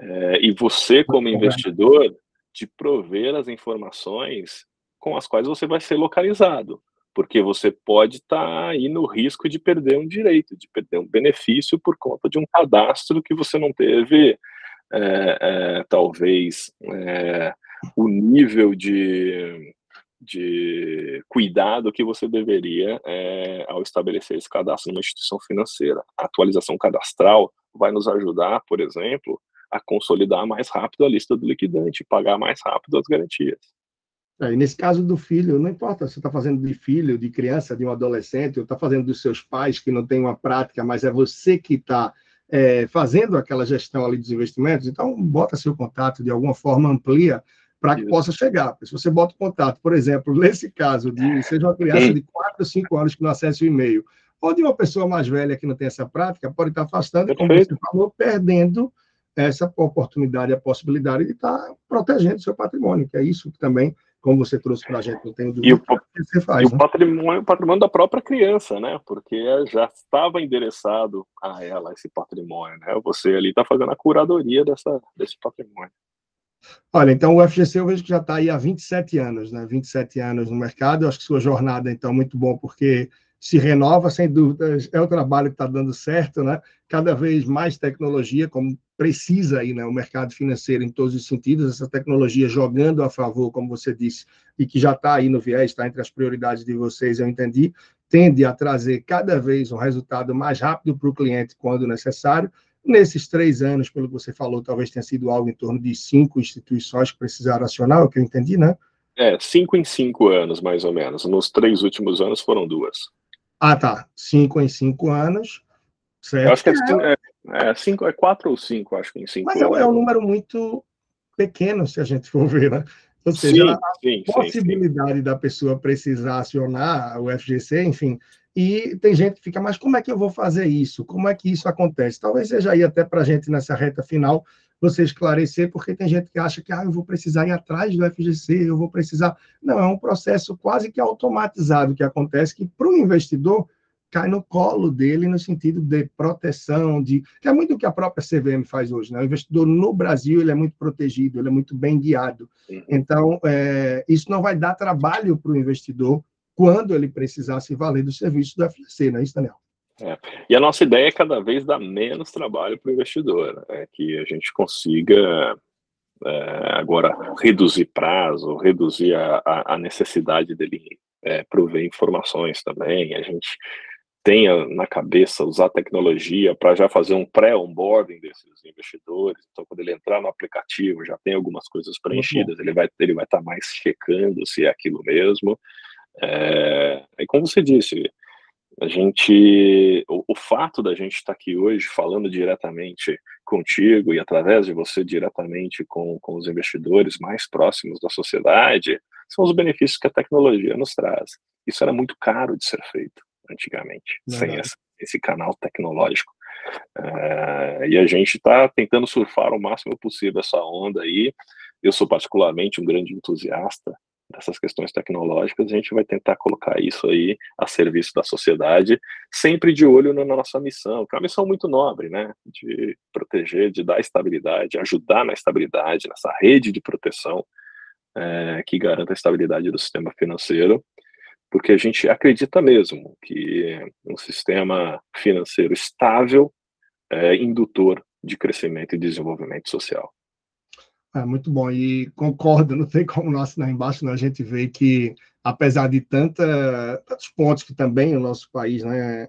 É, e você, como investidor, de prover as informações com as quais você vai ser localizado porque você pode estar tá aí no risco de perder um direito, de perder um benefício por conta de um cadastro que você não teve, é, é, talvez, é, o nível de, de cuidado que você deveria é, ao estabelecer esse cadastro numa instituição financeira. A atualização cadastral vai nos ajudar, por exemplo, a consolidar mais rápido a lista do liquidante, pagar mais rápido as garantias. É, e nesse caso do filho, não importa se você está fazendo de filho, de criança, de um adolescente, ou está fazendo dos seus pais que não têm uma prática, mas é você que está é, fazendo aquela gestão ali dos investimentos, então bota seu contato, de alguma forma amplia para que possa chegar. Se você bota o contato, por exemplo, nesse caso, de seja uma criança de 4 ou 5 anos que não acesse o e-mail, ou de uma pessoa mais velha que não tem essa prática, pode estar afastando, como você falou, perdendo essa oportunidade, a possibilidade de estar protegendo seu patrimônio, que é isso que também como você trouxe para a gente, não tenho dúvida. E o, que você faz, e né? o patrimônio, o patrimônio da própria criança, né? Porque já estava endereçado a ela esse patrimônio, né? Você ali está fazendo a curadoria dessa, desse patrimônio. Olha, então o FGC eu vejo que já está aí há 27 anos, né? 27 anos no mercado. Eu acho que sua jornada, então, é muito bom, porque se renova, sem dúvidas, é o trabalho que está dando certo, né? Cada vez mais tecnologia, como precisa aí, né? O mercado financeiro em todos os sentidos, essa tecnologia jogando a favor, como você disse, e que já está aí no viés, está entre as prioridades de vocês, eu entendi, tende a trazer cada vez um resultado mais rápido para o cliente quando necessário. Nesses três anos, pelo que você falou, talvez tenha sido algo em torno de cinco instituições que precisaram acionar, o que eu entendi, né? É, cinco em cinco anos, mais ou menos. Nos três últimos anos foram duas. Ah, tá. Cinco em cinco anos. Certo. Eu acho que é, é, é, cinco, é quatro ou cinco, acho que em cinco Mas anos. é um número muito pequeno, se a gente for ver, né? Ou seja, sim, a sim, possibilidade sim, da pessoa precisar acionar o FGC, enfim, e tem gente que fica, mas como é que eu vou fazer isso? Como é que isso acontece? Talvez seja aí até para a gente nessa reta final você esclarecer, porque tem gente que acha que ah, eu vou precisar ir atrás do FGC, eu vou precisar. Não, é um processo quase que automatizado que acontece, que para o investidor cai no colo dele no sentido de proteção, de que é muito o que a própria CVM faz hoje. Né? O investidor no Brasil ele é muito protegido, ele é muito bem guiado. Então, é, isso não vai dar trabalho para o investidor quando ele precisar se valer do serviço do FGC, não é isso, Daniel? É. E a nossa ideia é cada vez dar menos trabalho para o investidor, é que a gente consiga é, agora reduzir prazo, reduzir a, a necessidade dele é, prover informações também. A gente tenha na cabeça usar tecnologia para já fazer um pré-onboarding desses investidores. Então, quando ele entrar no aplicativo, já tem algumas coisas preenchidas, ele vai ele vai estar tá mais checando se é aquilo mesmo. É, e como você disse, a gente, o, o fato da gente estar aqui hoje falando diretamente contigo e através de você diretamente com, com os investidores mais próximos da sociedade, são os benefícios que a tecnologia nos traz. Isso era muito caro de ser feito antigamente, sem essa, esse canal tecnológico. É, e a gente está tentando surfar o máximo possível essa onda aí. Eu sou particularmente um grande entusiasta dessas questões tecnológicas, a gente vai tentar colocar isso aí a serviço da sociedade, sempre de olho na nossa missão, que é uma missão muito nobre, né? De proteger, de dar estabilidade, ajudar na estabilidade, nessa rede de proteção é, que garanta a estabilidade do sistema financeiro, porque a gente acredita mesmo que um sistema financeiro estável é indutor de crescimento e desenvolvimento social. É, muito bom, e concordo, não tem como não assinar embaixo, né? a gente vê que, apesar de tanta, tantos pontos que também o nosso país né,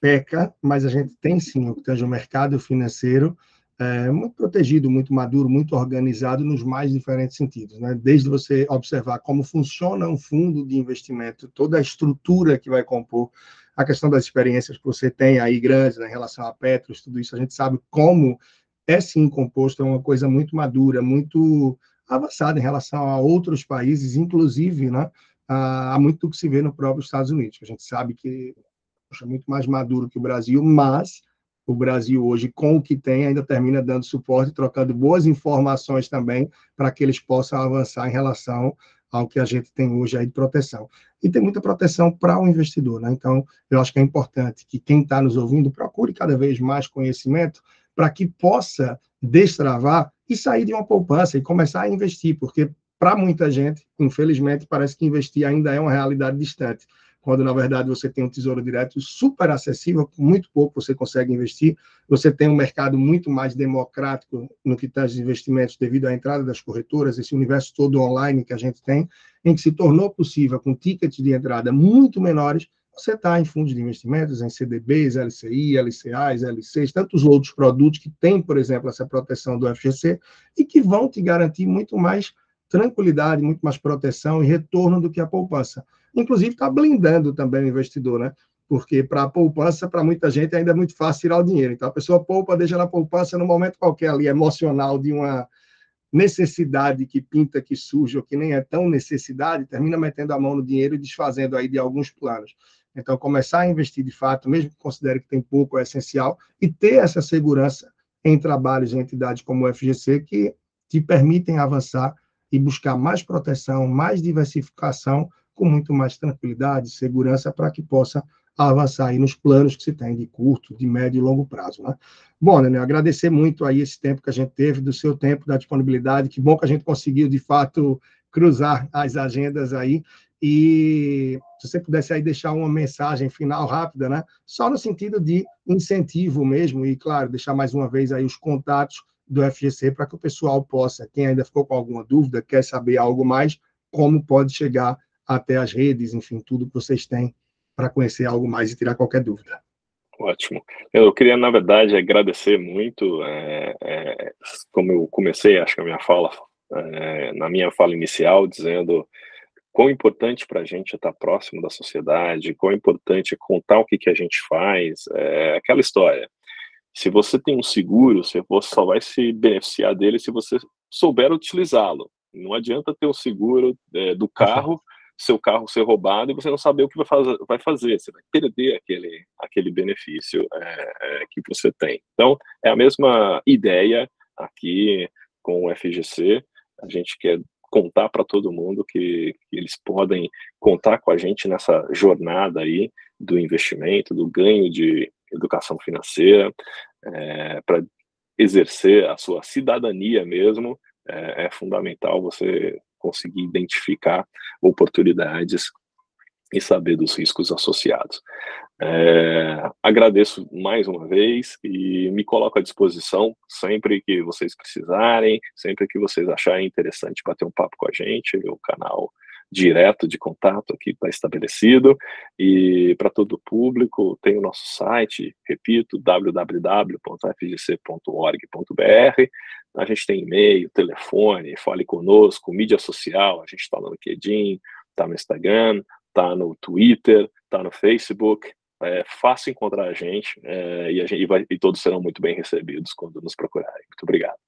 peca, mas a gente tem sim o que tange o mercado financeiro é, muito protegido, muito maduro, muito organizado nos mais diferentes sentidos, né? Desde você observar como funciona um fundo de investimento, toda a estrutura que vai compor, a questão das experiências que você tem aí grandes né, em relação a Petros, tudo isso a gente sabe como é sim composto, é uma coisa muito madura, muito avançada em relação a outros países, inclusive, né, há muito do que se vê no próprio Estados Unidos. A gente sabe que é muito mais maduro que o Brasil, mas o Brasil hoje, com o que tem, ainda termina dando suporte, trocando boas informações também, para que eles possam avançar em relação ao que a gente tem hoje aí de proteção. E tem muita proteção para o investidor, né? Então, eu acho que é importante que quem está nos ouvindo procure cada vez mais conhecimento para que possa destravar e sair de uma poupança e começar a investir, porque para muita gente, infelizmente, parece que investir ainda é uma realidade distante, quando na verdade você tem um tesouro direto super acessível, com muito pouco você consegue investir, você tem um mercado muito mais democrático no que tange investimentos devido à entrada das corretoras, esse universo todo online que a gente tem, em que se tornou possível com tickets de entrada muito menores você está em fundos de investimentos, em CDBs, LCI, LCAs, LCs, tantos outros produtos que têm, por exemplo, essa proteção do FGC e que vão te garantir muito mais tranquilidade, muito mais proteção e retorno do que a poupança. Inclusive, está blindando também o investidor, né? Porque para a poupança, para muita gente, ainda é muito fácil tirar o dinheiro. Então, a pessoa poupa, deixa na poupança no momento qualquer ali, emocional, de uma necessidade que pinta que surge, ou que nem é tão necessidade, termina metendo a mão no dinheiro e desfazendo aí de alguns planos. Então, começar a investir de fato, mesmo que considere que tem pouco, é essencial, e ter essa segurança em trabalhos em entidades como o FGC, que te permitem avançar e buscar mais proteção, mais diversificação, com muito mais tranquilidade, segurança, para que possa avançar aí nos planos que se tem de curto, de médio e longo prazo, né? Bom, né, agradecer muito aí esse tempo que a gente teve, do seu tempo, da disponibilidade, que bom que a gente conseguiu, de fato, cruzar as agendas aí, e se você pudesse aí deixar uma mensagem final rápida, né? Só no sentido de incentivo mesmo, e claro, deixar mais uma vez aí os contatos do FGC para que o pessoal possa, quem ainda ficou com alguma dúvida, quer saber algo mais, como pode chegar até as redes, enfim, tudo que vocês têm para conhecer algo mais e tirar qualquer dúvida. Ótimo. Eu queria, na verdade, agradecer muito, é, é, como eu comecei, acho que a minha fala, é, na minha fala inicial, dizendo quão importante para a gente estar próximo da sociedade, quão importante contar o que, que a gente faz, é aquela história. Se você tem um seguro, você só vai se beneficiar dele se você souber utilizá-lo. Não adianta ter um seguro é, do carro, seu carro ser roubado e você não saber o que vai fazer. Vai fazer. Você vai perder aquele, aquele benefício é, é, que você tem. Então, é a mesma ideia aqui com o FGC. A gente quer contar para todo mundo que, que, eles podem contar com a gente nessa jornada aí do investimento, do ganho de educação financeira, é, para exercer a sua cidadania mesmo, é, é fundamental você conseguir identificar oportunidades e saber dos riscos associados. É, agradeço mais uma vez e me coloco à disposição sempre que vocês precisarem, sempre que vocês acharem interessante bater um papo com a gente, o canal direto de contato aqui está estabelecido e para todo o público tem o nosso site, repito, www.fgc.org.br. A gente tem e-mail, telefone, fale conosco, mídia social, a gente está no LinkedIn, está no Instagram, está no Twitter, está no Facebook. É fácil encontrar a gente, é, e, a gente e, vai, e todos serão muito bem recebidos quando nos procurarem. Muito obrigado.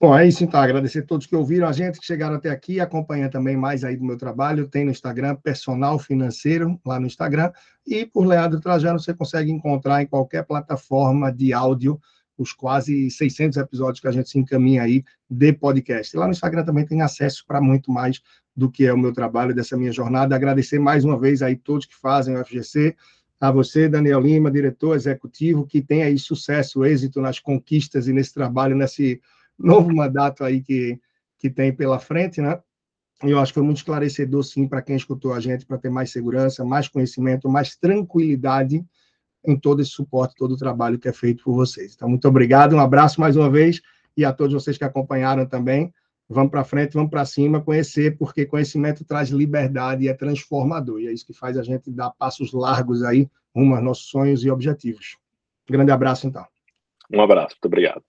Bom, é isso então. Agradecer a todos que ouviram a gente, que chegaram até aqui, acompanha também mais aí do meu trabalho. Tem no Instagram, Personal Financeiro, lá no Instagram. E por Leandro Trajano, você consegue encontrar em qualquer plataforma de áudio os quase 600 episódios que a gente se encaminha aí de podcast. Lá no Instagram também tem acesso para muito mais do que é o meu trabalho, dessa minha jornada. Agradecer mais uma vez aí todos que fazem o FGC, a você, Daniel Lima, diretor executivo, que tem aí sucesso, êxito nas conquistas e nesse trabalho, nesse novo mandato aí que, que tem pela frente, né? Eu acho que foi muito esclarecedor, sim, para quem escutou a gente, para ter mais segurança, mais conhecimento, mais tranquilidade em todo esse suporte, todo o trabalho que é feito por vocês. Então, muito obrigado, um abraço mais uma vez e a todos vocês que acompanharam também. Vamos para frente, vamos para cima, conhecer, porque conhecimento traz liberdade e é transformador. E é isso que faz a gente dar passos largos aí rumo aos nossos sonhos e objetivos. grande abraço, então. Um abraço, muito obrigado.